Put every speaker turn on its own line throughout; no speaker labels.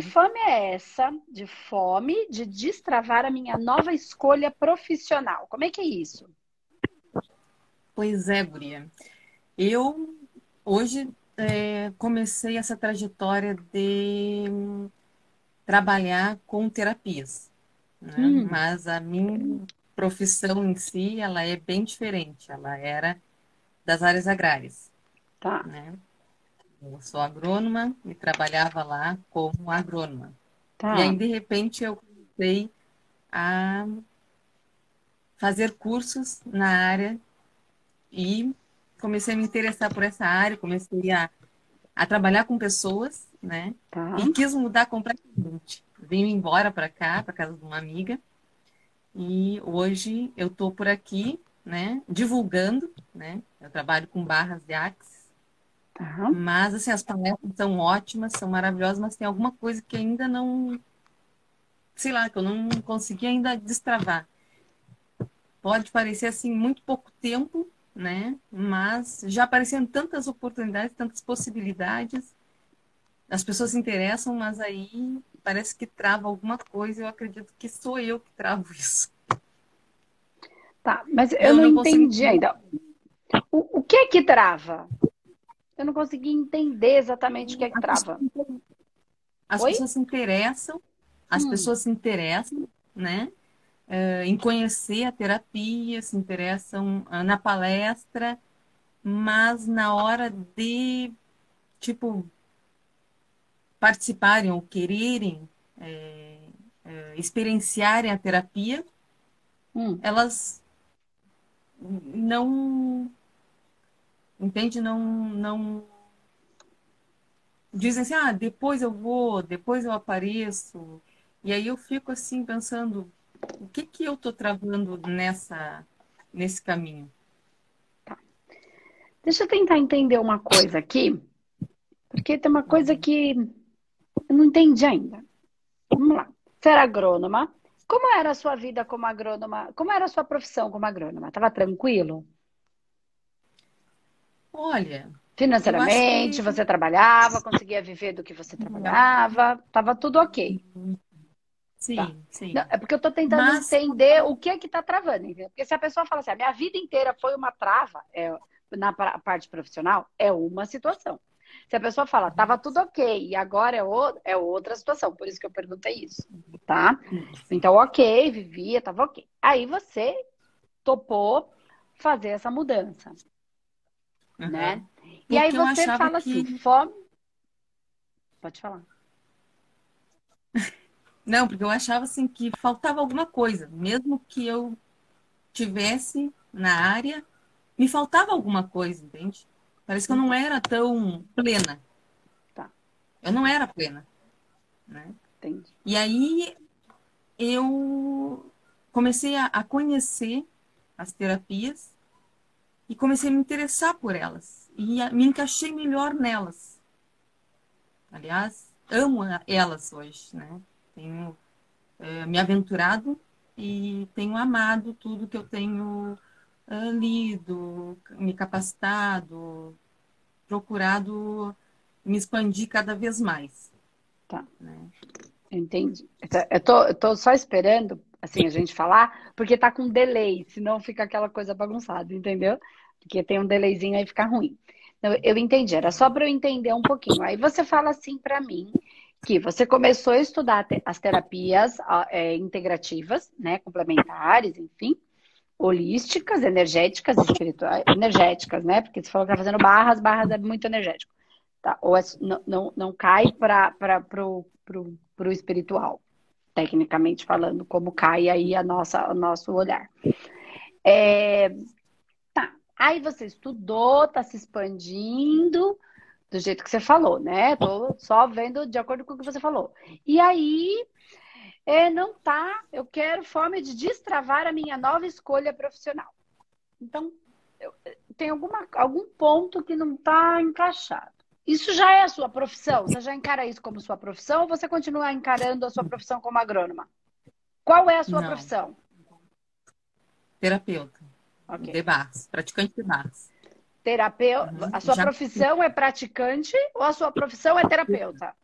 Que fome é essa de fome de destravar a minha nova escolha profissional? Como é que é isso?
Pois é, Guria. Eu hoje é, comecei essa trajetória de trabalhar com terapias, né? hum. mas a minha profissão em si ela é bem diferente. Ela era das áreas agrárias.
Tá.
Né? Eu sou agrônoma e trabalhava lá como agrônoma.
Tá.
E aí, de repente, eu comecei a fazer cursos na área e comecei a me interessar por essa área, comecei a, a trabalhar com pessoas, né?
Tá.
E quis mudar completamente. Vim embora para cá, para casa de uma amiga. E hoje eu estou por aqui, né, divulgando, né? Eu trabalho com barras de Axis.
Tá.
Mas assim, as palestras são ótimas, são maravilhosas, mas tem alguma coisa que ainda não sei lá, que eu não consegui ainda destravar. Pode parecer assim muito pouco tempo, né? Mas já apareceram tantas oportunidades, tantas possibilidades. As pessoas se interessam, mas aí parece que trava alguma coisa. Eu acredito que sou eu que travo isso.
Tá, mas eu, eu não, não, entendi ainda. O, o que é que trava? Eu não consegui entender exatamente o que é que trava.
As Oi? pessoas se interessam, as hum. pessoas se interessam, né? uh, em conhecer a terapia, se interessam uh, na palestra, mas na hora de, tipo, participarem ou quererem é, é, experienciarem a terapia, hum. elas não entende não não dizem assim ah depois eu vou depois eu apareço e aí eu fico assim pensando o que que eu estou travando nessa nesse caminho?
Tá. Deixa eu tentar entender uma coisa aqui, porque tem uma coisa que eu não entendi ainda. Vamos lá. Você era agrônoma. Como era a sua vida como agrônoma? Como era a sua profissão como agrônoma? Estava tranquilo?
Olha.
Financeiramente, que... você trabalhava, conseguia viver do que você trabalhava, estava tudo ok.
Sim, tá. sim.
Não, é porque eu estou tentando Mas... entender o que é que está travando. Entendeu? Porque se a pessoa fala assim, a minha vida inteira foi uma trava é, na parte profissional, é uma situação. Se a pessoa fala, estava tudo ok, e agora é, o, é outra situação. Por isso que eu perguntei isso, tá? Então, ok, vivia, estava ok. Aí você topou fazer essa mudança, uhum. né? E aí você fala assim, que... fome... Pode falar.
Não, porque eu achava assim que faltava alguma coisa, mesmo que eu tivesse na área, me faltava alguma coisa, entende? Parece que eu não era tão plena.
Tá.
Eu não era plena, né?
Entendi.
E aí eu comecei a, a conhecer as terapias e comecei a me interessar por elas e me encaixei melhor nelas. Aliás, amo elas hoje, né? tenho é, me aventurado e tenho amado tudo que eu tenho uh, lido, me capacitado, procurado me expandir cada vez mais.
Tá. Né? Entendi. Eu tô, eu tô só esperando, assim, a gente falar, porque tá com delay, senão fica aquela coisa bagunçada, entendeu? Porque tem um delayzinho aí fica ruim. Então, eu entendi, era só para eu entender um pouquinho. Aí você fala assim para mim que você começou a estudar as terapias é, integrativas, né, complementares, enfim, holísticas, energéticas, espirituais, energéticas, né, porque você falou que está fazendo barras, barras é muito energético, tá? Ou é, não, não, não cai para pro, pro, pro espiritual, tecnicamente falando, como cai aí a nossa, o nosso olhar. É, tá, aí você estudou, está se expandindo, do jeito que você falou, né? Tô só vendo de acordo com o que você falou. E aí, é, não tá. Eu quero forma de destravar a minha nova escolha profissional. Então, eu, tem alguma, algum ponto que não está encaixado. Isso já é a sua profissão? Você já encara isso como sua profissão ou você continua encarando a sua profissão como agrônoma? Qual é a sua não. profissão?
Terapeuta. Okay. De barras, praticante de barras.
Terapeuta. Uhum. A sua Já... profissão é praticante ou a sua profissão é terapeuta?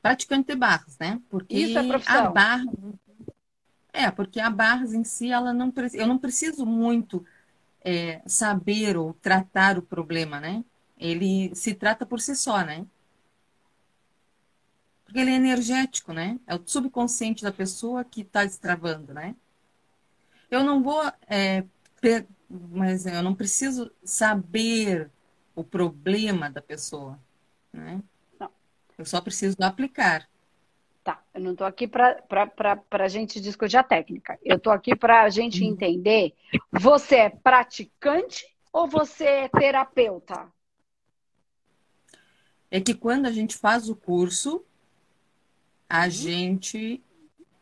praticante de barras, né? Porque
Isso é profissão.
a barra é, porque a barras em si, ela não eu não preciso muito é, saber ou tratar o problema, né? Ele se trata por si só, né? Porque ele é energético, né? É o subconsciente da pessoa que está destravando, né? Eu não vou, é, mas eu não preciso saber o problema da pessoa, né?
Não.
Eu só preciso aplicar.
Tá, eu não estou aqui para a gente discutir a técnica. Eu estou aqui para a gente
Uhum.
entender: você é praticante ou você é terapeuta?
É que quando a gente faz o curso, a
Uhum.
gente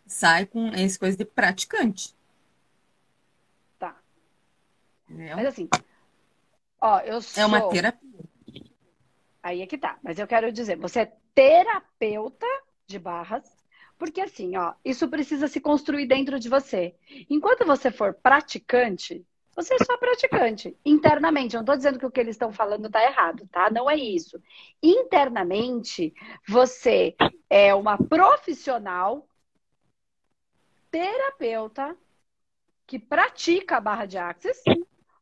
sai com essa coisa de praticante.
Tá.
Entendeu?
Mas assim, ó, eu sou.
É uma terapia.
Aí é que tá. Mas eu quero dizer, você é terapeuta de barras, porque assim, ó, isso precisa se construir dentro de você. Enquanto você for praticante, você é só praticante, internamente. Eu não estou dizendo que o que eles estão falando está errado, tá? Não é isso. Internamente, você é uma profissional terapeuta que pratica a barra de axis,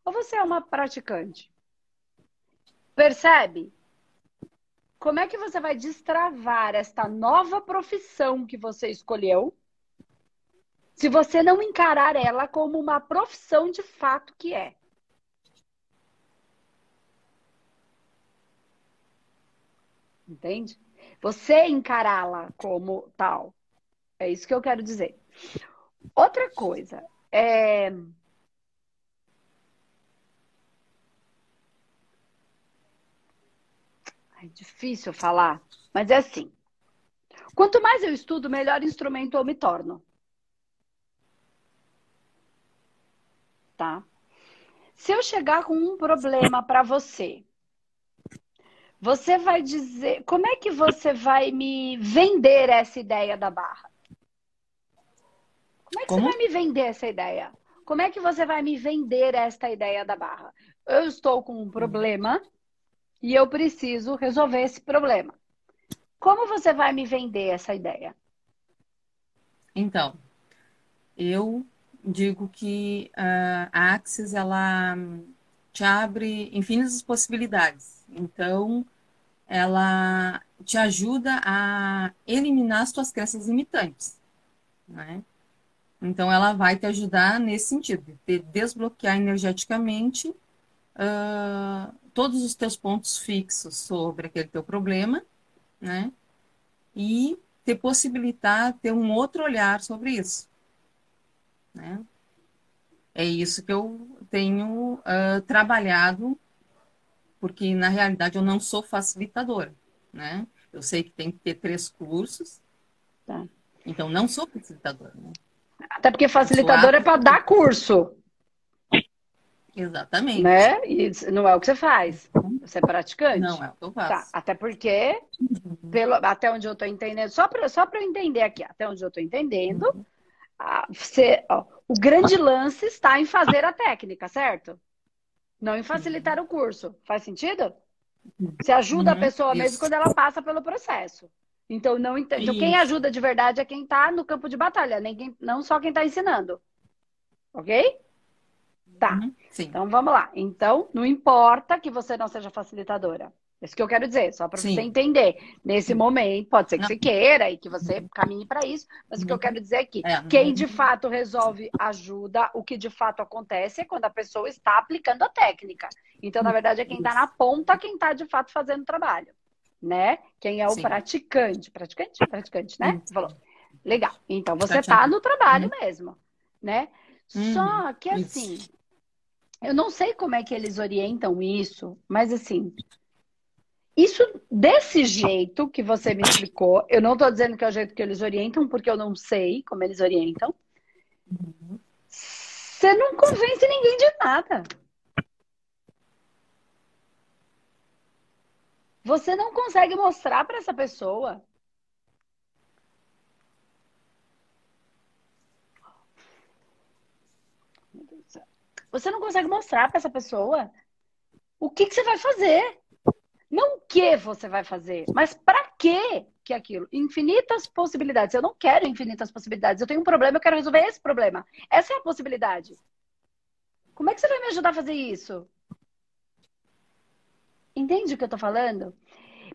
ou você é uma praticante? Percebe? Como é que você vai destravar esta nova profissão que você escolheu se você não encarar ela como uma profissão de fato que é? Entende? Você encará-la como tal. É isso que eu quero dizer. Outra coisa, é... É difícil falar, mas é assim. Quanto mais eu estudo, melhor instrumento eu me torno. Tá? Se eu chegar com um problema para você, você vai dizer. Como é que você vai me vender essa ideia da barra? Como é que
Como?
você vai me vender essa ideia? Como é que você vai me vender esta ideia da barra? Eu estou com um problema e eu preciso resolver esse problema. Como você vai me vender essa ideia?
Então, eu digo que ah, a Axis ela te abre infinitas possibilidades. Então, ela te ajuda a eliminar as tuas crenças limitantes, né? Então, ela vai te ajudar nesse sentido, de desbloquear energeticamente ah, todos os teus pontos fixos sobre aquele teu problema, né? E te possibilitar ter um outro olhar sobre isso, né? É isso que eu tenho ah, trabalhado, porque na realidade eu não sou facilitadora, né? Eu sei que tem que ter três cursos,
Tá.
então não sou facilitadora, né?
Até porque facilitador é para dar curso,
Exatamente.
né? E não é o que você faz. Você é praticante.
Não é o que eu
Tá.
faço.
Até porque, pelo, até onde eu estou entendendo, só para só eu entender aqui, até onde eu estou entendendo, a- você, ó, o grande lance está em fazer a técnica, certo? Não em facilitar o curso. Faz sentido? Você ajuda a
Uhum,
pessoa mesmo
isso.
quando ela passa pelo processo. Então, não ent... então, quem ajuda de verdade é quem está no campo de batalha, nem quem- não só quem está ensinando. Ok? Tá.
Uhum, Sim.
Então vamos lá. Então, não importa que você não seja facilitadora. É isso que eu quero dizer, só para
Sim.
você entender. Nesse momento, pode ser que
Não.
você queira e que você caminhe para isso, mas o que eu quero dizer é que
É,
quem
uhum.
de fato resolve ajuda, o que de fato acontece é quando a pessoa está aplicando a técnica. Então, na verdade, é quem está na ponta quem está de fato fazendo o trabalho, né? Quem é o
Sim.
praticante. Praticante? Praticante, né?
Isso.
Você falou. Legal. Então, você está no trabalho mesmo, né? Só
Uhum.
que assim, eu não sei como é que eles orientam isso, mas assim, isso desse jeito que você me explicou, eu não tô dizendo que é o jeito que eles orientam, porque eu não sei como eles orientam. Você não convence ninguém de nada. Você não consegue mostrar para essa pessoa. Você não consegue mostrar para essa pessoa o que, que você vai fazer. Não o que você vai fazer, mas para quê? que aquilo? Infinitas possibilidades. Eu não quero infinitas possibilidades. Eu tenho um problema, eu quero resolver esse problema. Essa é a possibilidade. Como é que você vai me ajudar a fazer isso? Entende o que eu tô falando?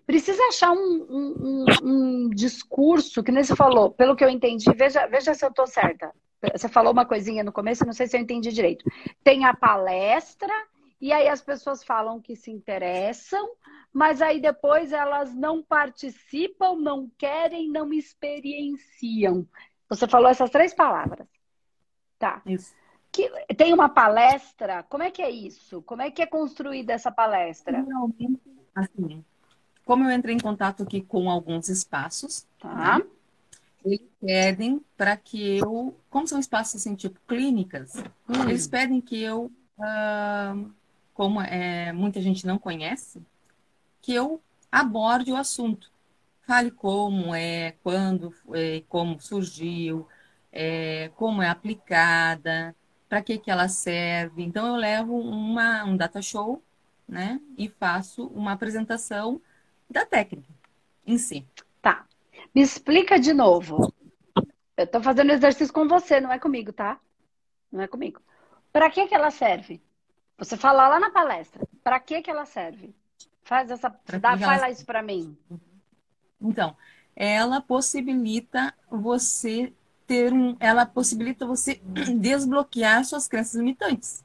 Precisa achar um, um, um, um discurso, que nem você falou, pelo que eu entendi, veja, veja se eu tô certa. Você falou uma coisinha no começo, não sei se eu entendi direito. Tem a palestra, e aí as pessoas falam que se interessam, mas aí depois elas não participam, não querem, não experienciam. Você falou essas três palavras. Tá.
Isso.
Que, tem uma palestra, como é que é isso? Como é que é construída essa palestra?
Geralmente, assim, como eu entrei em contato aqui com alguns espaços,
Tá.
né, eles pedem para que eu, como são espaços assim, tipo clínicas,
Hum.
eles pedem que eu, ah, como é, muita gente não conhece, que eu aborde o assunto. Fale como é, quando, é, como surgiu, é, como é aplicada, para que que ela serve. Então eu levo uma, um data show, né, e faço uma apresentação da técnica em si.
Tá. Me explica de novo. Eu tô fazendo exercício com você, não é comigo, tá? Não é comigo. Para que que ela serve? Você fala lá na palestra. Para que que ela serve? Faz essa, dá, fala isso para mim.
Então, ela possibilita você ter um, ela possibilita você desbloquear suas crenças limitantes,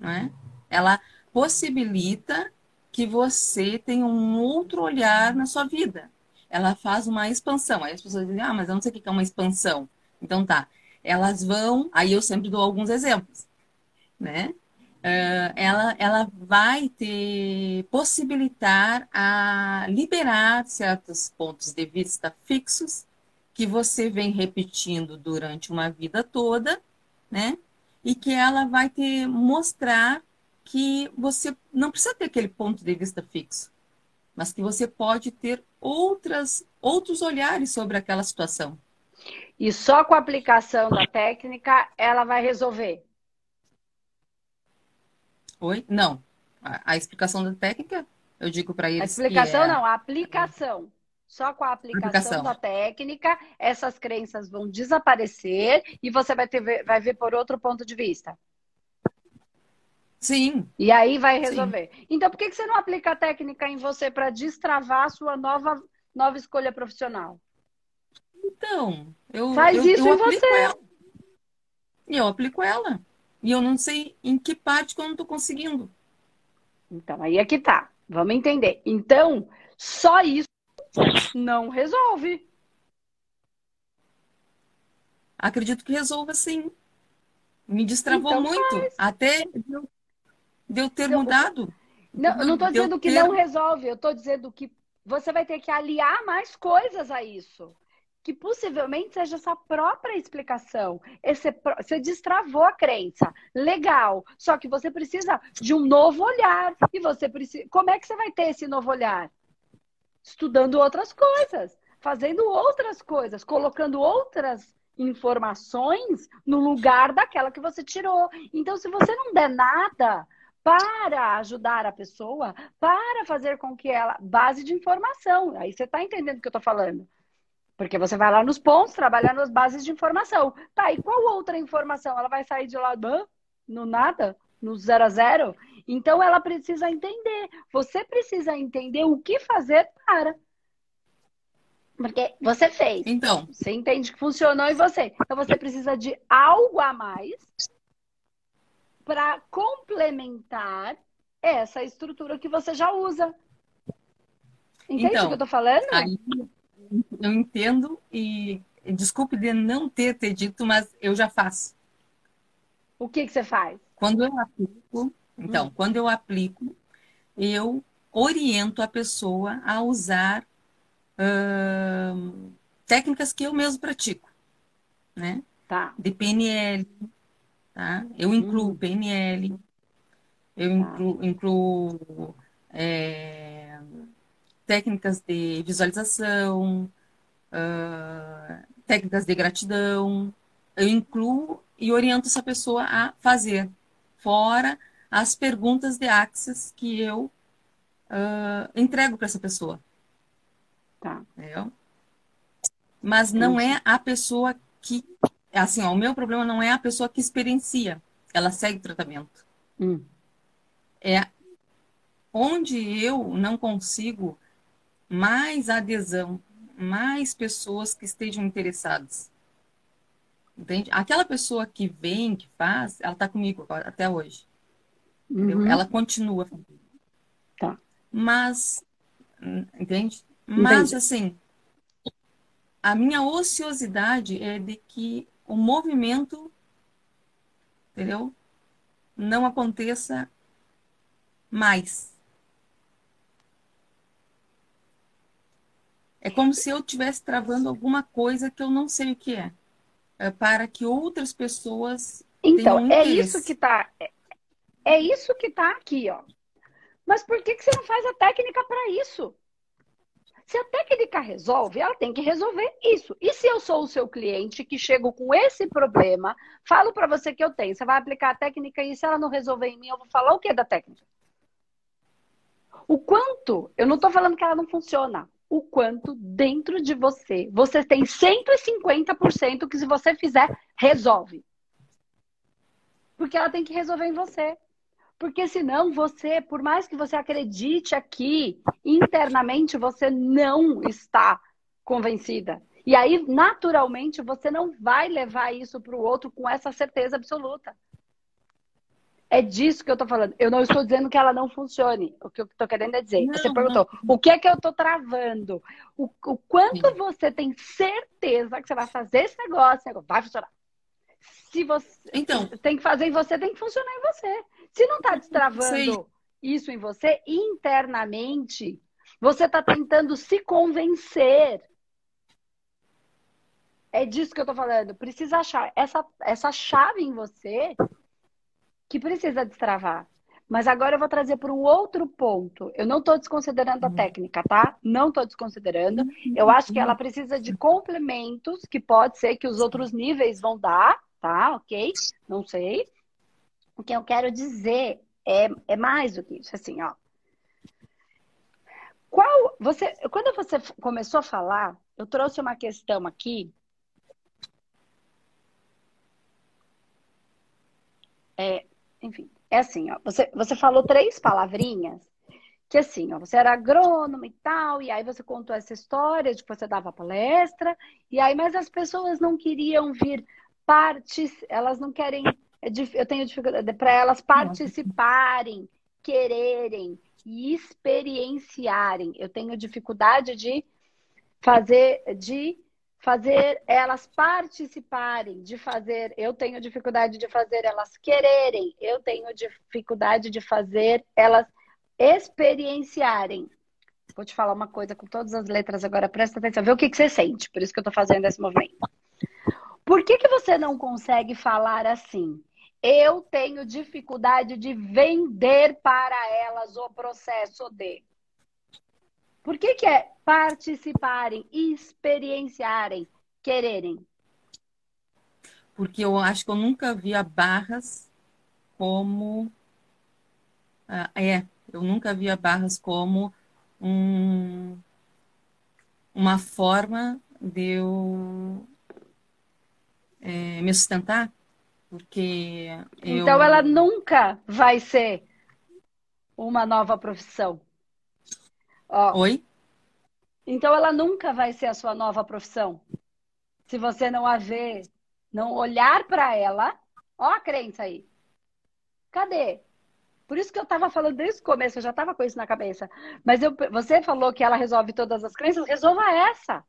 não é? Ela possibilita que você tenha um outro olhar na sua vida. Ela faz uma expansão. Aí as pessoas dizem, ah, mas eu não sei o que é uma expansão. Então tá. Elas vão, aí eu sempre dou alguns exemplos, né? Uh, ela, ela vai te possibilitar a liberar certos pontos de vista fixos que você vem repetindo durante uma vida toda, né? E que ela vai te mostrar que você não precisa ter aquele ponto de vista fixo, mas que você pode ter outras, outros olhares sobre aquela situação.
E só com a aplicação da técnica ela vai resolver.
Oi? Não. A, a explicação da técnica, eu digo para eles.
A explicação
é...
não, a aplicação. Só com a aplicação,
Aplicação.
da técnica, essas crenças vão desaparecer e você vai, ter, vai ver por outro ponto de vista.
Sim,
E aí vai resolver. Então, por que que você não aplica a técnica em você para destravar a sua nova, nova escolha profissional?
então. Eu,
Faz
eu,
isso
eu
em você.
ela. E eu aplico ela. E eu não sei em que parte que eu não estou conseguindo.
Então, aí é que tá. Vamos entender. Então, só isso não resolve.
Acredito que resolva sim. Me destravou
Então
muito. Até de eu, de eu ter
Não,
mudado.
Não, eu não estou dizendo que
ter-
não resolve, eu estou dizendo que você vai ter que aliar mais coisas a isso. Que possivelmente seja essa própria explicação. Esse, você destravou a crença. Legal. Só que você precisa de um novo olhar. E você precisa. Como é que você vai ter esse novo olhar? Estudando outras coisas, fazendo outras coisas, colocando outras informações no lugar daquela que você tirou. Então, se você não der nada para ajudar a pessoa, para fazer com que ela. Base de informação. Aí você está entendendo o que eu estou falando. Porque você vai lá nos pontos, trabalhar nas bases de informação. Tá, e qual outra informação? Ela vai sair de lá no nada? No zero a zero? Então ela precisa entender. Você precisa entender o que fazer para. Porque você fez.
Então,
Você entende que funcionou em você. Então você precisa de algo a mais para complementar essa estrutura que você já usa. Entende
Então,
o que eu tô falando?
aí eu entendo e desculpe de não ter te dito, mas eu já faço.
O que que você faz?
Quando eu aplico, então,
Hum.
quando eu aplico, eu oriento a pessoa a usar ahn, técnicas que eu mesmo pratico, né?
Tá.
De PNL, tá? Eu incluo
Hum.
PNL, eu
Tá.
incluo, incluo, é, técnicas de visualização, ah, técnicas de gratidão. Eu incluo e oriento essa pessoa a fazer, fora as perguntas de Axis que eu ah, entrego para essa pessoa.
Tá.
Entendeu? Mas não é a pessoa que. Assim, ó, o meu problema não é a pessoa que experiencia. Ela segue o tratamento.
Hum.
É onde eu não consigo mais adesão, mais pessoas que estejam interessadas. Entende? Aquela pessoa que vem, que faz, ela está comigo até hoje. Uhum. Ela continua.
Tá.
Mas, entende? Mas, Entendi. assim, a minha ociosidade é de que o movimento, entendeu? Não aconteça mais. É como se eu estivesse travando alguma coisa que eu não sei o que é, é para que outras pessoas.
Então, é isso que está. É, é isso que está aqui, ó. Mas por que, que você não faz a técnica para isso? Se a técnica resolve, ela tem que resolver isso. E se eu sou o seu cliente que chego com esse problema, falo para você que eu tenho, você vai aplicar a técnica e se ela não resolver em mim, eu vou falar o que da técnica? O quanto, eu não estou falando que ela não funciona, o quanto dentro de você, você tem 150% que se você fizer, resolve. Porque ela tem que resolver em você. Porque senão você, por mais que você acredite aqui, internamente você não está convencida. E aí, naturalmente, você não vai levar isso para o outro com essa certeza absoluta. É disso que eu estou falando. Eu não estou dizendo que ela não funcione. O que eu estou querendo é dizer. Não, você perguntou, não. o que é que eu estou travando? O, o quanto Sim. você tem certeza que você vai fazer esse negócio, vai funcionar. Se você então, tem que fazer em você, tem que funcionar em você. Se não está destravando isso em você, internamente, você está tentando se convencer. É disso que eu estou falando. Precisa achar essa, essa chave em você que precisa destravar. Mas agora eu vou trazer para um outro ponto. Eu não estou desconsiderando a uhum. técnica, tá? Não estou desconsiderando. Eu acho que ela precisa de complementos que pode ser que os outros níveis vão dar, tá? Ok? Não sei. O que eu quero dizer é, é mais do que isso, assim, ó. Qual você, quando você começou a falar, eu trouxe uma questão aqui. É, enfim, é assim, ó. Você, você falou três palavrinhas que assim, ó, você era agrônomo e tal, e aí você contou essa história de que você dava palestra, e aí, mas as pessoas não queriam vir partes, elas não querem é eu tenho dificuldade para elas participarem, quererem e experienciarem. Eu tenho dificuldade de fazer, de fazer elas participarem, de fazer. Eu tenho dificuldade de fazer elas quererem. Eu tenho dificuldade de fazer elas experienciarem. Vou te falar uma coisa com todas as letras agora, presta atenção, vê o que, que você sente. Por isso que eu estou fazendo esse movimento. Por que, que você não consegue falar assim? eu tenho dificuldade de vender para elas o processo de. Por que, que é participarem, experienciarem, quererem?
Porque eu acho que eu nunca via barras como. Ah, é, eu nunca via barras como um, uma forma de eu é, me sustentar porque eu...
Então ela nunca vai ser uma nova profissão.
Ó, Oi?
Então ela nunca vai ser a sua nova profissão. Se você não a ver, não olhar para ela, ó a crença aí. Cadê? Por isso que eu estava falando desde o começo, eu já estava com isso na cabeça. Mas eu, você falou que ela resolve todas as crenças, resolva essa.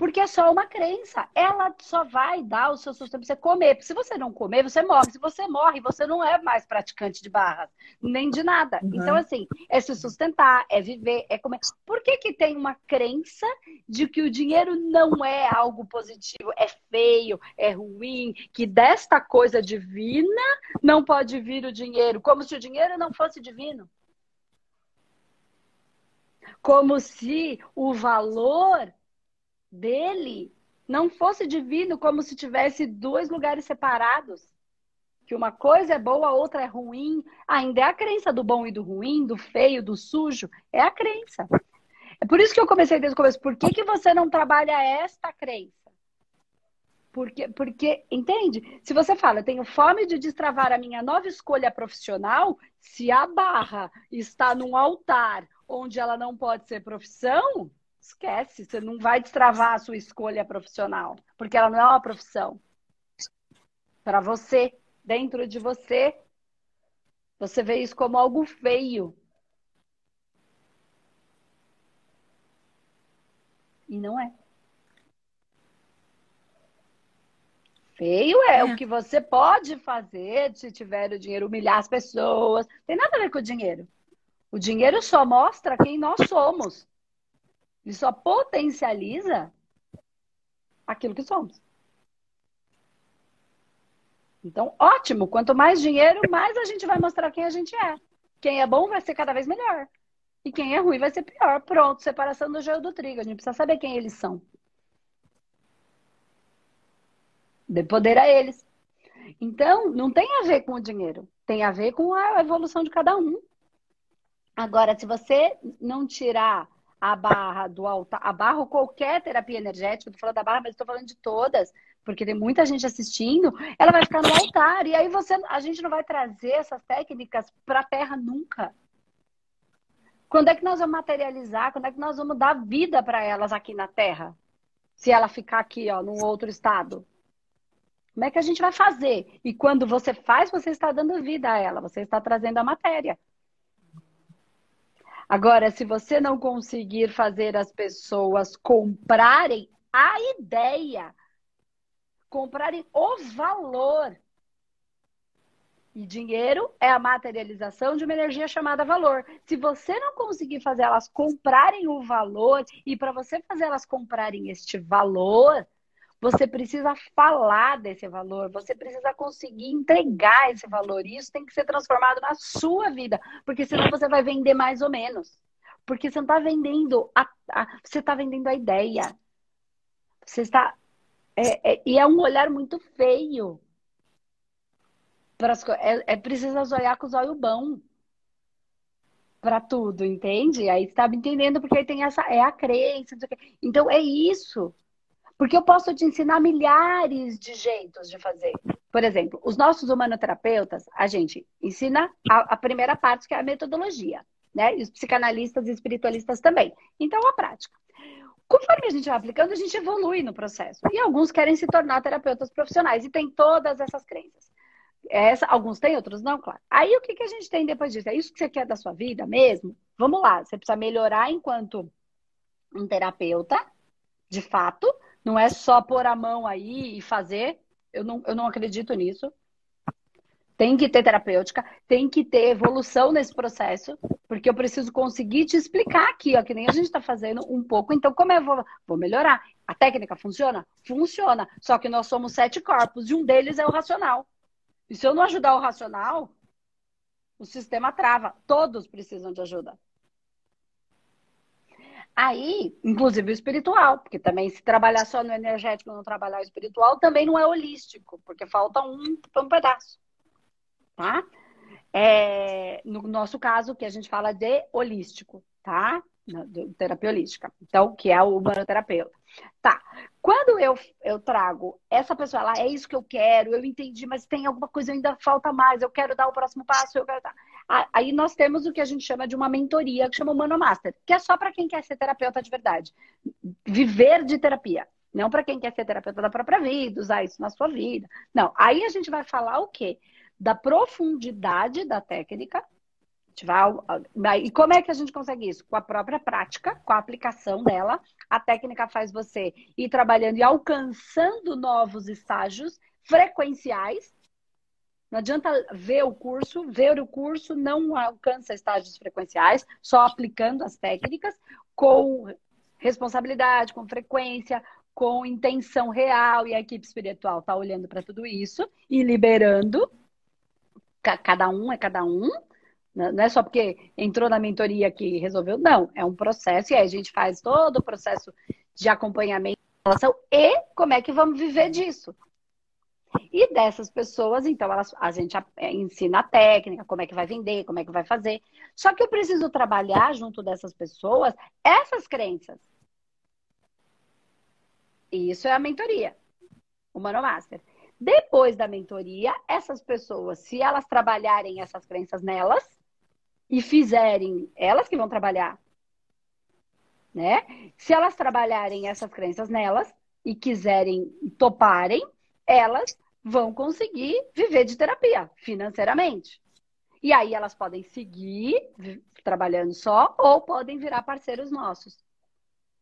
Porque é só uma crença. Ela só vai dar o seu sustento para você comer. Porque se você não comer, você morre. Se você morre, você não é mais praticante de barras, nem de nada. Uhum. Então, assim, é se sustentar, é viver, é comer. Por que, que tem uma crença de que o dinheiro não é algo positivo, é feio, é ruim, que desta coisa divina não pode vir o dinheiro, como se o dinheiro não fosse divino? Como se o valor dele não fosse divino, como se tivesse dois lugares separados. Que uma coisa é boa, a outra é ruim. Ainda é a crença do bom e do ruim, do feio, do sujo. É a crença. É por isso que eu comecei desde o começo. Por que, que você não trabalha esta crença? Porque, porque, entende? Se você fala, tenho fome de destravar a minha nova escolha profissional, se a barra está num altar onde ela não pode ser profissão, esquece, você não vai destravar a sua escolha profissional, porque ela não é uma profissão. Para você, dentro de você, você vê isso como algo feio. E não é. Feio é, é, o que você pode fazer se tiver o dinheiro, humilhar as pessoas. Tem nada a ver com o dinheiro. O dinheiro só mostra quem nós somos. Ele só potencializa aquilo que somos. Então, ótimo. Quanto mais dinheiro, mais a gente vai mostrar quem a gente é. Quem é bom vai ser cada vez melhor. E quem é ruim vai ser pior. Pronto, separação do joio do trigo. A gente precisa saber quem eles são. De poder a eles. Então, não tem a ver com o dinheiro. Tem a ver com a evolução de cada um. Agora, se você não tirar a barra do altar, a barra ou qualquer terapia energética, tô falando da barra, mas estou falando de todas, porque tem muita gente assistindo, ela vai ficar no altar. E aí você, a gente não vai trazer essas técnicas para a terra nunca. Quando é que nós vamos materializar? Quando é que nós vamos dar vida para elas aqui na terra? Se ela ficar aqui, ó, num outro estado. Como é que a gente vai fazer? E quando você faz, você está dando vida a ela, você está trazendo a matéria. Agora, se você não conseguir fazer as pessoas comprarem a ideia, comprarem o valor, e dinheiro é a materialização de uma energia chamada valor. Se você não conseguir fazer elas comprarem o valor, e para você fazer elas comprarem este valor, você precisa falar desse valor, você precisa conseguir entregar esse valor. E isso tem que ser transformado na sua vida, porque senão você vai vender mais ou menos. Porque você não está vendendo a, a você está vendendo a ideia. Você está é, é, e é um olhar muito feio. Para é, é preciso olhar com os olhos bons para tudo, entende? Aí você está me entendendo porque tem essa é a crença. Então é isso. Porque eu posso te ensinar milhares de jeitos de fazer. Por exemplo, os nossos humanoterapeutas, a gente ensina a, a primeira parte, que é a metodologia, né? E os psicanalistas e espiritualistas também. Então, a prática. Conforme a gente vai aplicando, a gente evolui no processo. E alguns querem se tornar terapeutas profissionais e tem todas essas crenças. Essa, alguns têm, outros não, claro. Aí o que, que a gente tem depois disso? É isso que você quer da sua vida mesmo? Vamos lá, você precisa melhorar enquanto um terapeuta, de fato, não é só pôr a mão aí e fazer. Eu não, eu não acredito nisso. Tem que ter terapêutica, tem que ter evolução nesse processo, porque eu preciso conseguir te explicar aqui, ó, que nem a gente está fazendo um pouco. Então, como eu vou, vou melhorar? A técnica funciona? Funciona. Só que nós somos sete corpos e um deles é o racional. E se eu não ajudar o racional, o sistema trava. Todos precisam de ajuda. Aí, inclusive o espiritual, porque também se trabalhar só no energético e não trabalhar o espiritual, também não é holístico, porque falta um, um pedaço. Tá? É, no nosso caso, que a gente fala de holístico, tá? Terapia holística. Então, que é o humanoterapeuta. Tá. Quando eu, eu trago essa pessoa lá, é isso que eu quero, eu entendi, mas tem alguma coisa ainda falta mais, eu quero dar o próximo passo, eu quero. Tá. Aí nós temos o que a gente chama de uma mentoria, que chama Humano Master, que é só para quem quer ser terapeuta de verdade. Viver de terapia. Não para quem quer ser terapeuta da própria vida, usar isso na sua vida. Não. Aí a gente vai falar o quê? Da profundidade da técnica, e como é que a gente consegue isso? Com a própria prática, com a aplicação dela. A técnica faz você ir trabalhando e alcançando novos estágios frequenciais. Não adianta ver o curso, ver o curso não alcança estágios frequenciais, só aplicando as técnicas com responsabilidade, com frequência, com intenção real e a equipe espiritual está olhando para tudo isso e liberando. Cada um é cada um, não é só porque entrou na mentoria que resolveu, não. É um processo e aí a gente faz todo o processo de acompanhamento e como é que vamos viver disso. E dessas pessoas, então, elas, a gente é, ensina a técnica, como é que vai vender, como é que vai fazer. Só que eu preciso trabalhar junto dessas pessoas essas crenças. E isso é a mentoria, o Manomaster. Depois da mentoria, essas pessoas, se elas trabalharem essas crenças nelas e fizerem, elas que vão trabalhar, né? Se elas trabalharem essas crenças nelas e quiserem toparem, elas vão conseguir viver de terapia financeiramente. E aí elas podem seguir trabalhando só ou podem virar parceiros nossos.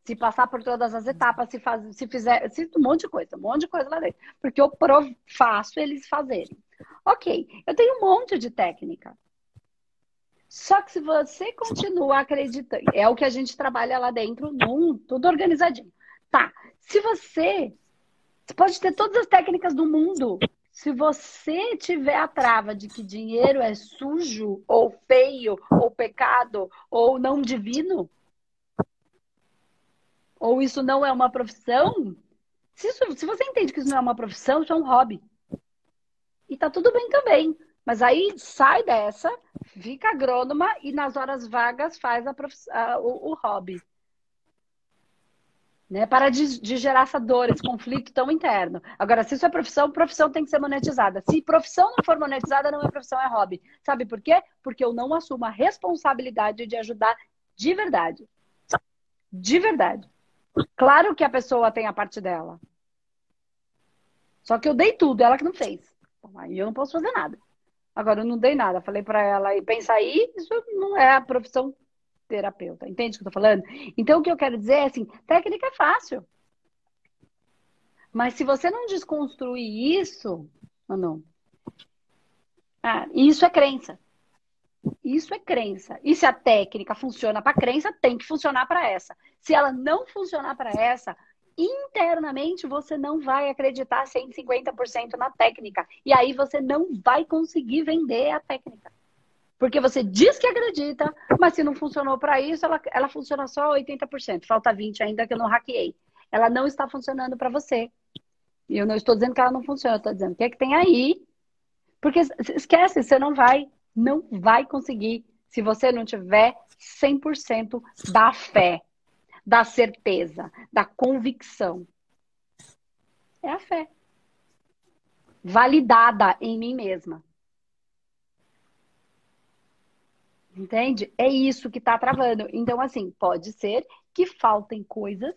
Se passar por todas as etapas, se, faz, se fizer, se, um monte de coisa, um monte de coisa lá dentro. Porque eu faço eles fazerem. Ok, eu tenho um monte de técnica. Só que se você continuar acreditando, é o que a gente trabalha lá dentro, num, tudo organizadinho. Tá, se você, você pode ter todas as técnicas do mundo, se você tiver a trava de que dinheiro é sujo, ou feio, ou pecado, ou não divino, ou isso não é uma profissão, se, isso, se você entende que isso não é uma profissão, isso é um hobby. E tá tudo bem também. Mas aí sai dessa, fica agrônoma e nas horas vagas faz a a, o, o, hobby. Né? Para de, de, gerar essa dor, esse conflito tão interno. Agora, se isso é profissão, profissão tem que ser monetizada. Se profissão não for monetizada, não é profissão, é hobby. Sabe por quê? Porque eu não assumo a responsabilidade de ajudar de verdade. De verdade. Claro que a pessoa tem a parte dela. Só que eu dei tudo, ela que não fez. Aí eu não posso fazer nada. Agora, eu não dei nada. Falei para ela, e pensa aí, isso não é a profissão terapeuta. Entende o que eu tô falando? Então, o que eu quero dizer é assim, técnica é fácil. Mas se você não desconstruir isso, não? Ah, isso é crença. Isso é crença. E se a técnica funciona para crença, tem que funcionar para essa. Se ela não funcionar para essa, internamente você não vai acreditar 150% na técnica. E aí você não vai conseguir vender a técnica. Porque você diz que acredita, mas se não funcionou para isso, ela, ela funciona só 80%. Falta 20% ainda que eu não hackeei. Ela não está funcionando para você. E eu não estou dizendo que ela não funciona, eu estou dizendo que é que tem aí. Porque esquece, você não vai não vai conseguir se você não tiver 100% da fé, da certeza, da convicção. É a fé. Validada em mim mesma. Entende? É isso que está travando. Então, assim, pode ser que faltem coisas,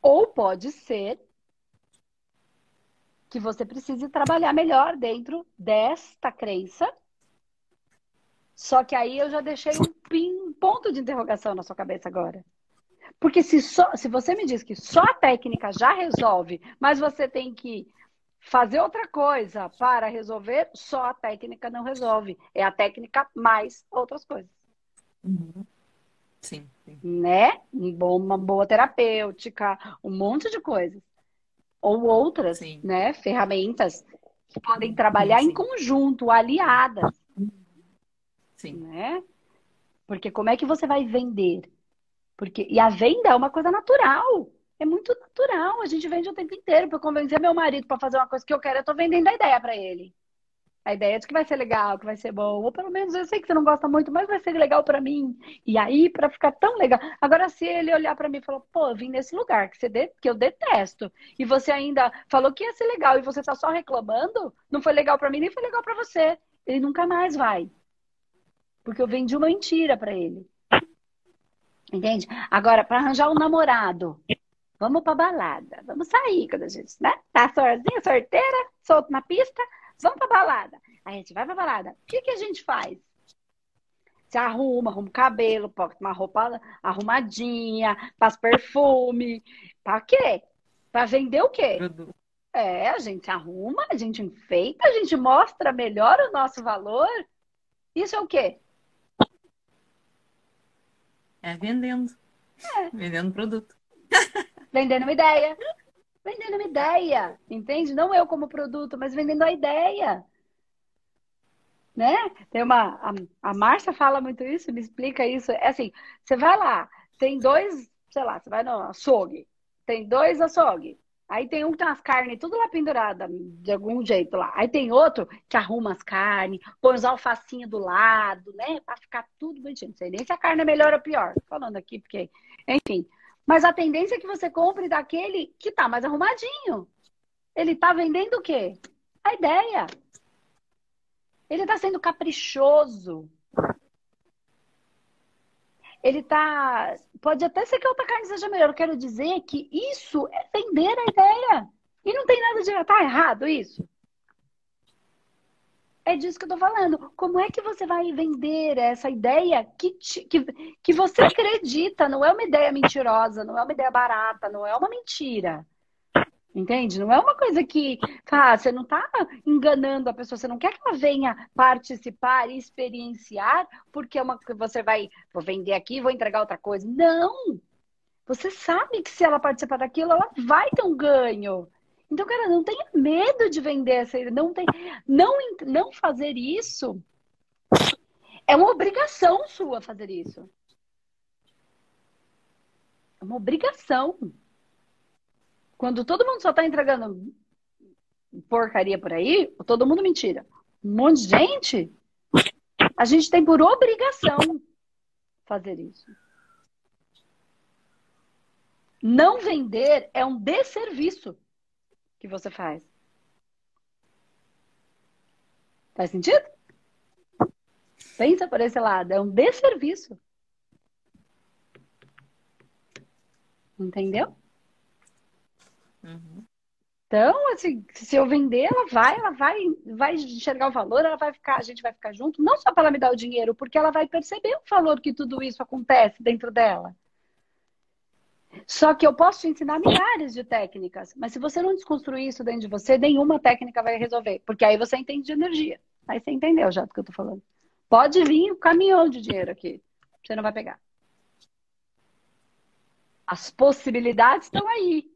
ou pode ser que você precise trabalhar melhor dentro desta crença. Só que aí eu já deixei um, pin, ponto de interrogação na sua cabeça agora. Porque se, só, se você me diz que só a técnica já resolve, mas você tem que fazer outra coisa para resolver, só a técnica não resolve. É a técnica mais outras coisas.
Uhum. Sim, sim.
Né? Uma boa terapêutica, um monte de coisas ou outras né, ferramentas que podem trabalhar Sim. em conjunto, aliadas.
Sim.
Né? Porque como é que você vai vender? Porque e a venda é uma coisa natural. É muito natural. A gente vende o tempo inteiro para convencer meu marido para fazer uma coisa que eu quero. Eu estou vendendo a ideia para ele a ideia de que vai ser legal, que vai ser bom, ou pelo menos eu sei que você não gosta muito, mas vai ser legal para mim. E aí, para ficar tão legal. Agora, se ele olhar para mim e falar, pô, eu vim nesse lugar que, você de... que eu detesto, e você ainda falou que ia ser legal e você tá só reclamando, não foi legal para mim, nem foi legal para você. Ele nunca mais vai. Porque eu vendi uma mentira para ele. Entende? Agora, para arranjar um namorado, vamos pra balada, vamos sair quando a gente, né? Tá sozinha, sorteira, solto na pista, Vamos pra balada. Aí a gente vai pra balada. O que, que a gente faz? Se arruma, arruma o cabelo, bota uma roupa arrumadinha, passa perfume. Pra quê? Pra vender o quê? É, a gente arruma, a gente enfeita, a gente mostra melhor o nosso valor. Isso é o quê?
É vendendo. É. Vendendo produto.
Vendendo uma ideia vendendo uma ideia, entende? Não eu como produto, mas vendendo a ideia. Né? Tem uma. A, a Márcia fala muito isso, me explica isso. É assim: você vai lá, tem dois, sei lá, você vai no açougue, tem dois açougue. Aí tem um que tem umas carnes tudo lá pendurada, de algum jeito lá. Aí tem outro que arruma as carnes, põe os alfacinhos do lado, né? Pra ficar tudo bonitinho. Não sei nem se a carne é melhor ou pior. Falando aqui, porque. Enfim. Mas a tendência é que você compre daquele que tá mais arrumadinho. Ele tá vendendo o quê? A ideia. Ele tá sendo caprichoso. Ele tá. Pode até ser que outra carne seja melhor. Eu quero dizer que isso é vender a ideia. E não tem nada de. Tá errado isso? É disso que eu tô falando. Como é que você vai vender essa ideia que, te, que, que você acredita? Não é uma ideia mentirosa, não é uma ideia barata, não é uma mentira. Entende? Não é uma coisa que ah, você não está enganando a pessoa, você não quer que ela venha participar e experienciar, porque é uma que você vai, vou vender aqui, vou entregar outra coisa. Não! Você sabe que se ela participar daquilo, ela vai ter um ganho. Então, cara, não tenha medo de vender essa não tem não não fazer isso é uma obrigação sua fazer isso. É uma obrigação. Quando todo mundo só está entregando porcaria por aí, todo mundo mentira. Um monte de gente, a gente tem por obrigação fazer isso. Não vender é um desserviço que você faz. Faz sentido? Pensa por esse lado, é um desserviço. Entendeu?
Uhum.
Então, assim, se eu vender, ela vai, ela vai, vai enxergar o valor, ela vai ficar, a gente vai ficar junto, não só para ela me dar o dinheiro, porque ela vai perceber o valor que tudo isso acontece dentro dela. Só que eu posso te ensinar milhares de técnicas, mas se você não desconstruir isso dentro de você, nenhuma técnica vai resolver, porque aí você entende de energia. Aí você entendeu já do que eu tô falando. Pode vir o caminhão de dinheiro aqui, você não vai pegar. As possibilidades estão aí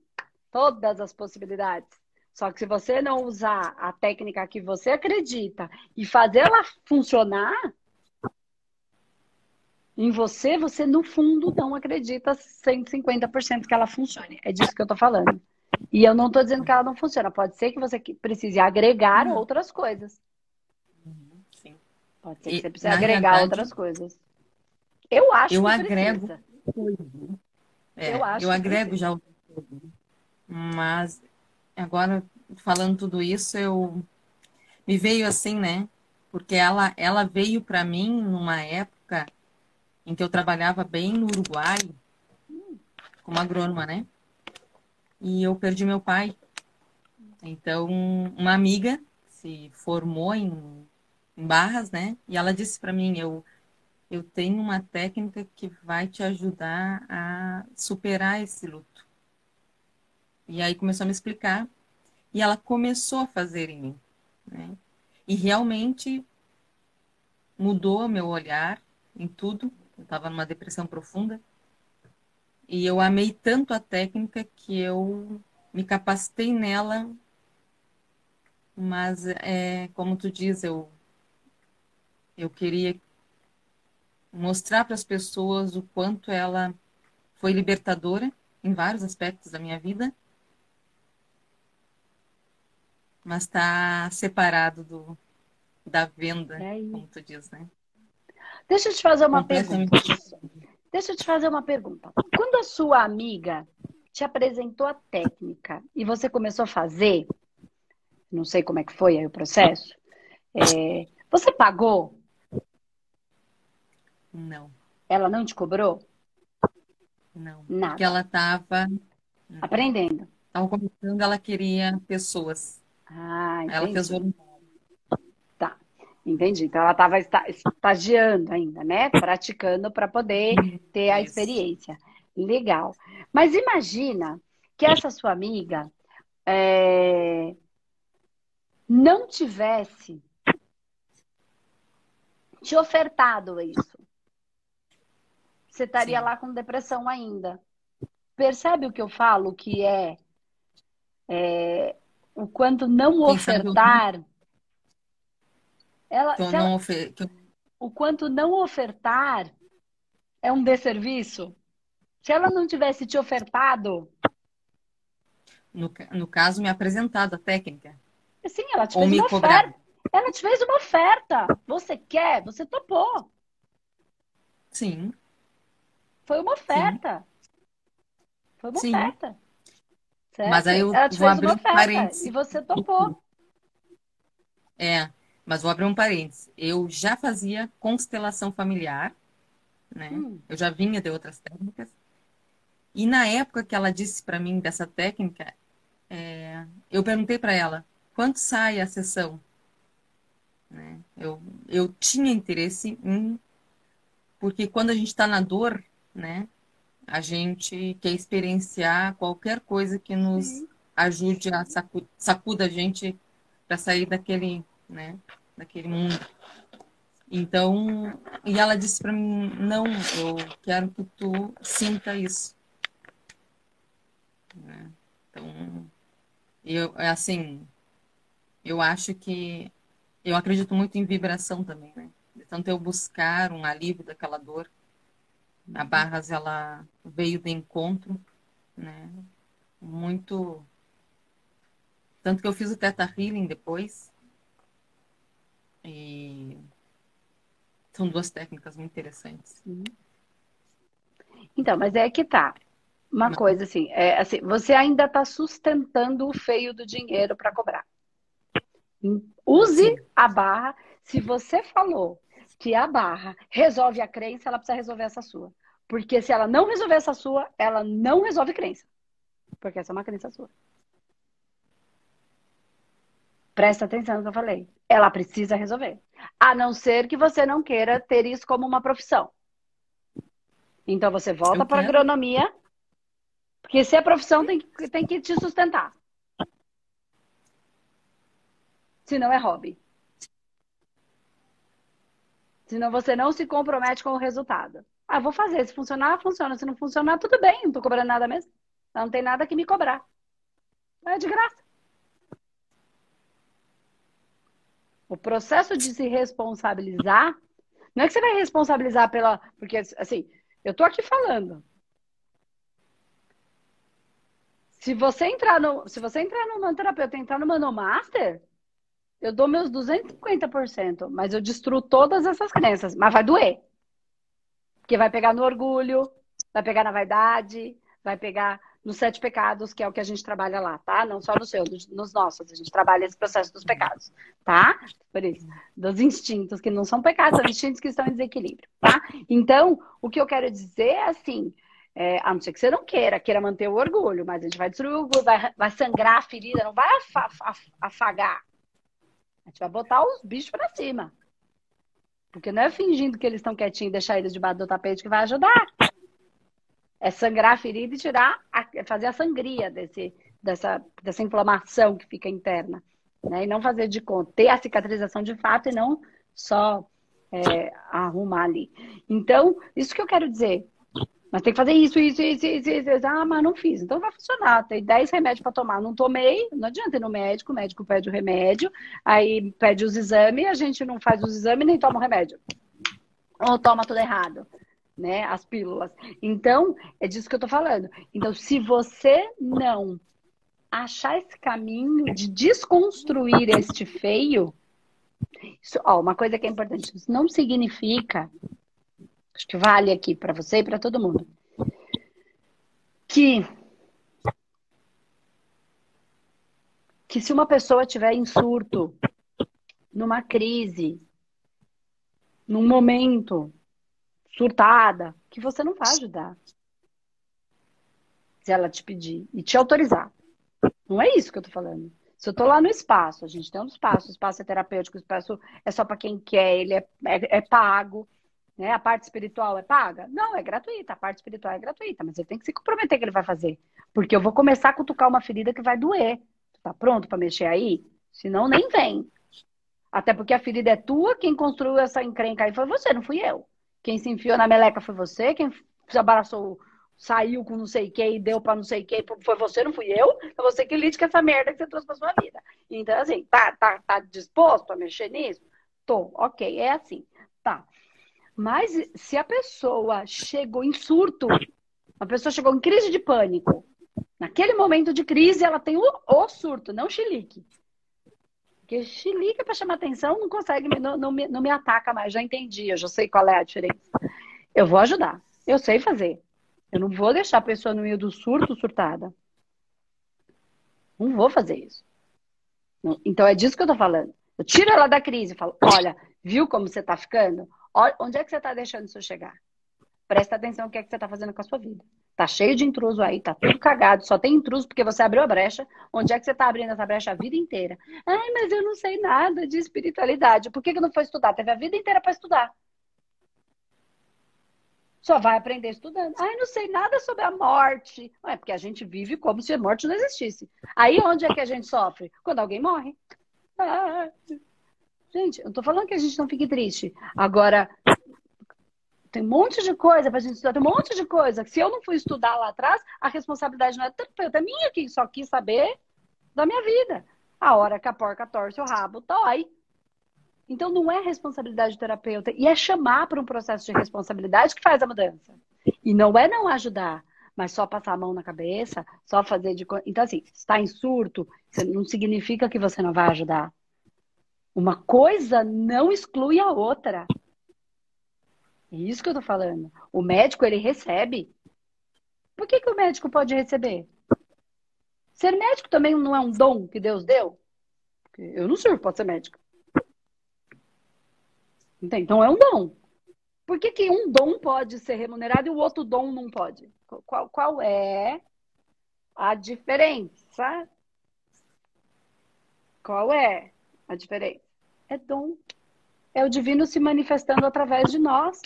todas as possibilidades. Só que se você não usar a técnica que você acredita e fazer ela funcionar em você, você no fundo não acredita 150% que ela funcione. É disso que eu tô falando. E eu não tô dizendo que ela não funciona. Pode ser que você precise agregar uhum. outras coisas.
Sim.
Pode ser que você precise agregar verdade, outras coisas. Eu acho
eu
que
agrego.
Precisa.
É, eu acho eu agrego precisa. já mas agora, falando tudo isso, eu me veio assim, né? Porque ela, ela veio para mim numa época em que eu trabalhava bem no Uruguai, como agrônoma, né? E eu perdi meu pai. Então, uma amiga se formou em, em Barras, né? E ela disse para mim, eu eu tenho uma técnica que vai te ajudar a superar esse luto. E aí começou a me explicar. E ela começou a fazer em mim. Né? E realmente mudou meu olhar em tudo. Eu estava numa depressão profunda. E eu amei tanto a técnica que eu me capacitei nela. Mas, é, como tu diz, eu, eu queria mostrar para as pessoas o quanto ela foi libertadora em vários aspectos da minha vida mas está separado do, da venda, é como tu diz, né?
Deixa eu te fazer uma pergunta. Deixa eu te fazer uma pergunta. Quando a sua amiga te apresentou a técnica e você começou a fazer, não sei como é que foi aí o processo, é, você pagou?
Não.
Ela não te cobrou?
Não. Nada. Porque ela estava
aprendendo.
Estava começando, ela queria pessoas.
Ah, entendi.
Ela fez voluntário.
Entendi. Então ela estava estagiando ainda, né? Praticando para poder ter a experiência. Legal. Mas imagina que essa sua amiga é, não tivesse te ofertado isso. Você estaria Sim. lá com depressão ainda. Percebe o que eu falo? Que é, é o quanto não ofertar. Ela,
então, ela, ofer...
O quanto não ofertar é um desserviço. Se ela não tivesse te ofertado.
no, no caso, me apresentado a técnica.
Sim, ela te Ou fez uma cobrar. oferta. Ela te fez uma oferta. Você quer? Você topou.
Sim.
Foi uma oferta. Sim. Foi uma Sim. oferta.
Certo? Mas aí eu ela te vou abrir um parênteses.
E você topou.
É, mas vou abrir um parênteses. Eu já fazia constelação familiar, né? Hum. Eu já vinha de outras técnicas. E na época que ela disse para mim dessa técnica, é, eu perguntei para ela quanto sai a sessão. Né? Eu, eu tinha interesse em. Porque quando a gente está na dor, né, a gente quer experienciar qualquer coisa que nos ajude a sacudir sacuda a gente para sair daquele, né, daquele mundo. Então, e ela disse para mim: não, eu quero que tu sinta isso. Né? Então, eu, é assim, eu acho que eu acredito muito em vibração também, né? Tanto eu buscar um alívio daquela dor. A Barras, ela veio de encontro, né? Muito. Tanto que eu fiz o Teta Healing depois. E são duas técnicas muito interessantes.
Então, mas é que tá. Uma Não. coisa assim, é, assim, você ainda está sustentando o feio do dinheiro para cobrar. Use Sim. a barra. Se você falou que a barra resolve a crença, ela precisa resolver essa sua. Porque se ela não resolver essa sua, ela não resolve crença. Porque essa é uma crença sua. Presta atenção no que eu falei. Ela precisa resolver. A não ser que você não queira ter isso como uma profissão. Então você volta para a agronomia porque se é profissão, tem que, tem que te sustentar. Se não é hobby. Senão você não se compromete com o resultado. Ah, vou fazer. Se funcionar, funciona. Se não funcionar, tudo bem. Não tô cobrando nada mesmo. Não tem nada que me cobrar. É de graça. O processo de se responsabilizar, não é que você vai responsabilizar pela. Porque, assim, eu tô aqui falando. Se você entrar no, se você entrar no terapeuta, entrar no Manomaster, eu dou meus 250%, mas eu destruo todas essas crenças, mas vai doer. Porque vai pegar no orgulho, vai pegar na vaidade, vai pegar nos sete pecados, que é o que a gente trabalha lá, tá? Não só no seu, nos nossos. A gente trabalha esse processo dos pecados, tá? Por isso, dos instintos, que não são pecados, são instintos que estão em desequilíbrio, tá? Então, o que eu quero dizer é assim, é, a não ser que você não queira, queira manter o orgulho, mas a gente vai destruir o orgulho, vai, vai sangrar a ferida, não vai afagar. A gente vai botar os bichos para cima. Porque não é fingindo que eles estão quietinhos e deixar eles debaixo do tapete que vai ajudar. É sangrar a ferida e tirar, a, fazer a sangria desse, dessa, dessa inflamação que fica interna. Né? E não fazer de conta, ter a cicatrização de fato e não só é, arrumar ali. Então, isso que eu quero dizer. Mas tem que fazer isso, isso, isso, isso, isso. Ah, mas não fiz. Então vai funcionar. Tem 10 remédios para tomar. Não tomei, não adianta ir no médico, o médico pede o remédio, aí pede os exames, a gente não faz os exames nem toma o remédio. Ou toma tudo errado, né? As pílulas. Então, é disso que eu tô falando. Então, se você não achar esse caminho de desconstruir este feio, isso, ó, uma coisa que é importante, isso não significa acho que vale aqui para você e para todo mundo, que que se uma pessoa tiver em surto, numa crise, num momento surtada, que você não vai ajudar. Se ela te pedir e te autorizar. Não é isso que eu tô falando. Se eu tô lá no espaço, a gente tem um espaço, o espaço é terapêutico, o espaço é só para quem quer, ele é, é, é pago. Né? A parte espiritual é paga? Não, é gratuita. A parte espiritual é gratuita, mas ele tem que se comprometer que ele vai fazer. Porque eu vou começar a cutucar uma ferida que vai doer. Tu tá pronto para mexer aí? Senão, nem vem. Até porque a ferida é tua, quem construiu essa encrenca aí foi você, não fui eu. Quem se enfiou na meleca foi você, quem se abraçou, saiu com não sei o que e deu para não sei o que, foi você, não fui eu. É você que lide com essa merda que você trouxe pra sua vida. Então, assim, tá, tá, tá disposto a mexer nisso? Tô, ok, é assim. Tá. Mas se a pessoa chegou em surto, a pessoa chegou em crise de pânico, Naquele momento de crise, ela tem o, o surto, não chilique. Porque chilique para chamar atenção não consegue, não, não, me, não me ataca mais. Já entendi, eu já sei qual é a diferença. Eu vou ajudar. Eu sei fazer. Eu não vou deixar a pessoa no meio do surto surtada. Não vou fazer isso. Então é disso que eu tô falando. Eu tiro ela da crise e falo: olha, viu como você tá ficando? Olha, onde é que você tá deixando isso chegar? Presta atenção no que é que você tá fazendo com a sua vida. Tá cheio de intruso aí, tá tudo cagado, só tem intruso porque você abriu a brecha. Onde é que você tá abrindo essa brecha a vida inteira? Ai, mas eu não sei nada de espiritualidade. Por que, que não foi estudar? Teve a vida inteira para estudar. Só vai aprender estudando. Ai, não sei nada sobre a morte. É porque a gente vive como se a morte não existisse. Aí onde é que a gente sofre? Quando alguém morre. Ah, gente, eu tô falando que a gente não fique triste. Agora, tem um monte de coisa pra gente estudar, tem um monte de coisa. Se eu não fui estudar lá atrás, a responsabilidade não é terapeuta, é minha que só quis saber da minha vida. A hora que a porca torce o rabo, dói. Então não é responsabilidade do terapeuta e é chamar para um processo de responsabilidade que faz a mudança. E não é não ajudar, mas só passar a mão na cabeça, só fazer de então assim, está em surto, não significa que você não vai ajudar. Uma coisa não exclui a outra. É isso que eu tô falando. O médico ele recebe. Por que, que o médico pode receber? Ser médico também não é um dom que Deus deu? Eu não sirvo para ser médico. Então é um dom. Por que, que um dom pode ser remunerado e o outro dom não pode? Qual, qual é a diferença? Qual é a diferença? É dom. É o divino se manifestando através de nós.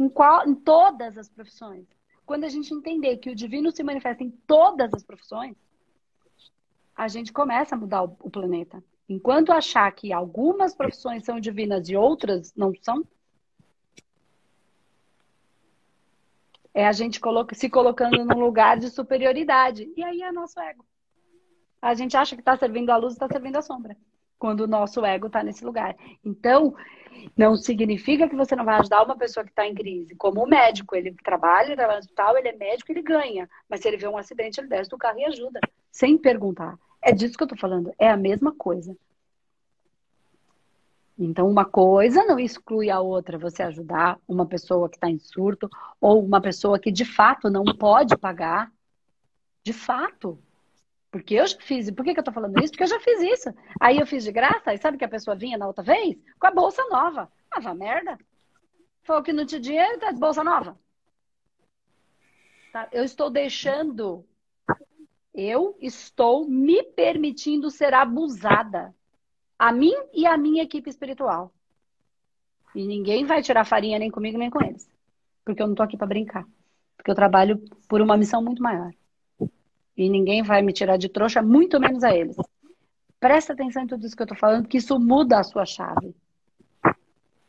Em, qual, em todas as profissões. Quando a gente entender que o divino se manifesta em todas as profissões, a gente começa a mudar o, o planeta. Enquanto achar que algumas profissões são divinas e outras não são, é a gente coloca, se colocando num lugar de superioridade. E aí é nosso ego. A gente acha que está servindo a luz e está servindo a sombra. Quando o nosso ego está nesse lugar. Então, não significa que você não vai ajudar uma pessoa que está em crise. Como o médico, ele trabalha, no hospital, ele é médico, ele ganha. Mas se ele vê um acidente, ele desce do carro e ajuda. Sem perguntar. É disso que eu tô falando. É a mesma coisa. Então, uma coisa não exclui a outra. Você ajudar uma pessoa que está em surto ou uma pessoa que de fato não pode pagar. De fato. Porque eu já fiz. Por que, que eu tô falando isso? Porque eu já fiz isso. Aí eu fiz de graça. E sabe que a pessoa vinha na outra vez? Com a bolsa nova. Ah, vá merda. Falou que não tinha dinheiro, tá bolsa nova. Tá? Eu estou deixando eu estou me permitindo ser abusada. A mim e a minha equipe espiritual. E ninguém vai tirar farinha nem comigo nem com eles. Porque eu não tô aqui para brincar. Porque eu trabalho por uma missão muito maior. E ninguém vai me tirar de trouxa, muito menos a eles. Presta atenção em tudo isso que eu tô falando, que isso muda a sua chave.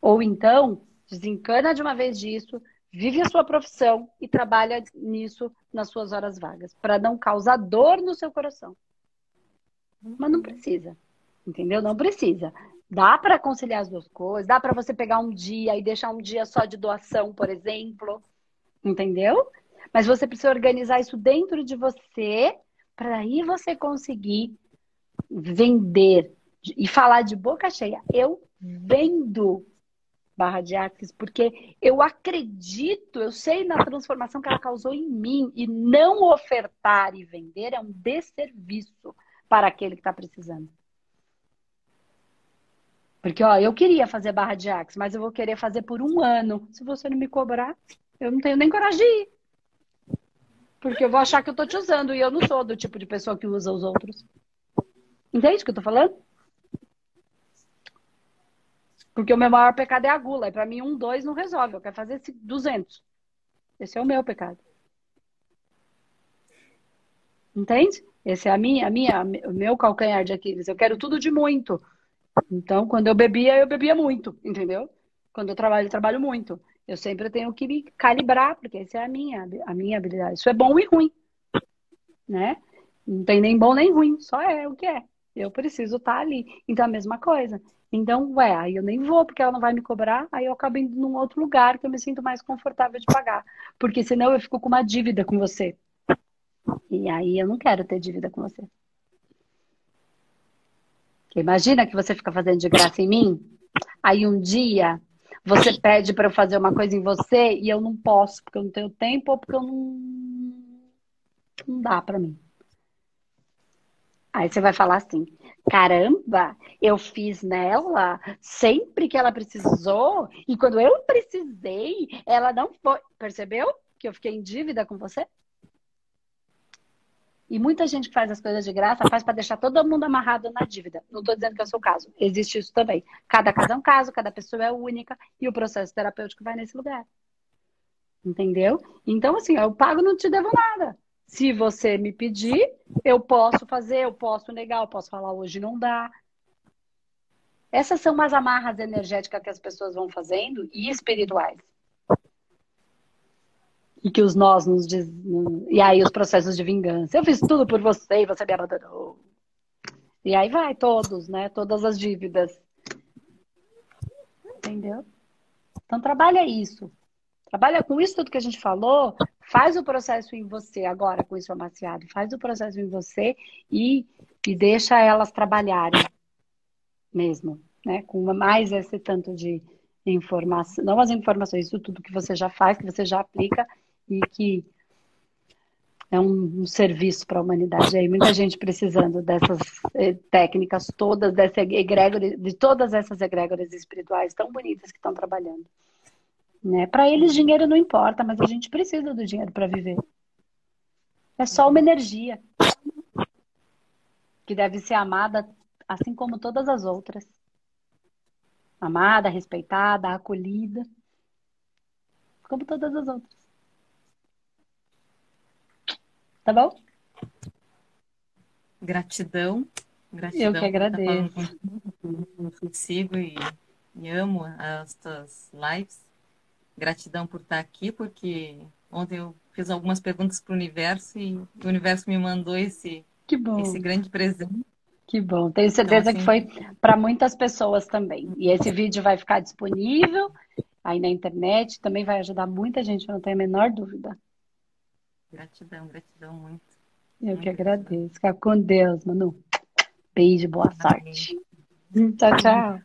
Ou então, desencana de uma vez disso, vive a sua profissão e trabalha nisso nas suas horas vagas, para não causar dor no seu coração. Mas não precisa, entendeu? Não precisa. Dá para conciliar as duas coisas, dá para você pegar um dia e deixar um dia só de doação, por exemplo, entendeu? Mas você precisa organizar isso dentro de você, para aí você conseguir vender e falar de boca cheia. Eu vendo barra de Axis, porque eu acredito, eu sei na transformação que ela causou em mim, e não ofertar e vender é um desserviço para aquele que está precisando. Porque, ó, eu queria fazer barra de Axis, mas eu vou querer fazer por um ano. Se você não me cobrar, eu não tenho nem coragem de ir. Porque eu vou achar que eu tô te usando, e eu não sou do tipo de pessoa que usa os outros. Entende o que eu tô falando? Porque o meu maior pecado é a gula. E para mim, um, dois não resolve. Eu quero fazer esse 200. Esse é o meu pecado. Entende? Esse é a minha, a minha, o meu calcanhar de Aquiles. Eu quero tudo de muito. Então, quando eu bebia, eu bebia muito, entendeu? Quando eu trabalho, eu trabalho muito. Eu sempre tenho que me calibrar, porque essa é a minha, a minha habilidade. Isso é bom e ruim, né? Não tem nem bom nem ruim, só é o que é. Eu preciso estar ali. Então, a mesma coisa. Então, ué, aí eu nem vou porque ela não vai me cobrar, aí eu acabo indo num outro lugar que eu me sinto mais confortável de pagar. Porque senão eu fico com uma dívida com você. E aí eu não quero ter dívida com você. Imagina que você fica fazendo de graça em mim, aí um dia você pede para eu fazer uma coisa em você e eu não posso, porque eu não tenho tempo ou porque eu não. Não dá para mim. Aí você vai falar assim: caramba, eu fiz nela sempre que ela precisou, e quando eu precisei, ela não foi. Percebeu que eu fiquei em dívida com você? E muita gente que faz as coisas de graça faz para deixar todo mundo amarrado na dívida. Não estou dizendo que é o seu caso. Existe isso também. Cada caso é um caso, cada pessoa é única e o processo terapêutico vai nesse lugar. Entendeu? Então, assim, eu pago não te devo nada. Se você me pedir, eu posso fazer, eu posso negar, eu posso falar hoje não dá. Essas são umas amarras energéticas que as pessoas vão fazendo e espirituais e que os nós nos diz... e aí os processos de vingança. Eu fiz tudo por você e você me abandonou. E aí vai todos, né? Todas as dívidas. Entendeu? Então trabalha isso. Trabalha com isso tudo que a gente falou, faz o processo em você agora com isso amaciado, faz o processo em você e, e deixa elas trabalharem mesmo, né? Com mais esse tanto de informação, novas informações, isso tudo que você já faz, que você já aplica e que é um, um serviço para a humanidade. Aí muita gente precisando dessas eh, técnicas todas, dessa egrégora, de todas essas egrégoras espirituais tão bonitas que estão trabalhando. Né? Para eles dinheiro não importa, mas a gente precisa do dinheiro para viver. É só uma energia que deve ser amada assim como todas as outras. Amada, respeitada, acolhida, como todas as outras. Tá bom?
Gratidão. Gratidão. Eu
que agradeço.
Eu sigo e, e amo as tuas lives. Gratidão por estar aqui, porque ontem eu fiz algumas perguntas para o universo e o universo me mandou esse, esse grande presente.
Que bom. Tenho certeza então, assim, que foi para muitas pessoas também. E esse vídeo vai ficar disponível aí na internet. Também vai ajudar muita gente, eu não tenho a menor dúvida.
Gratidão, gratidão muito.
Eu muito que agradeço. Fica com Deus, Manu. Beijo, boa sorte. Tchau, tchau.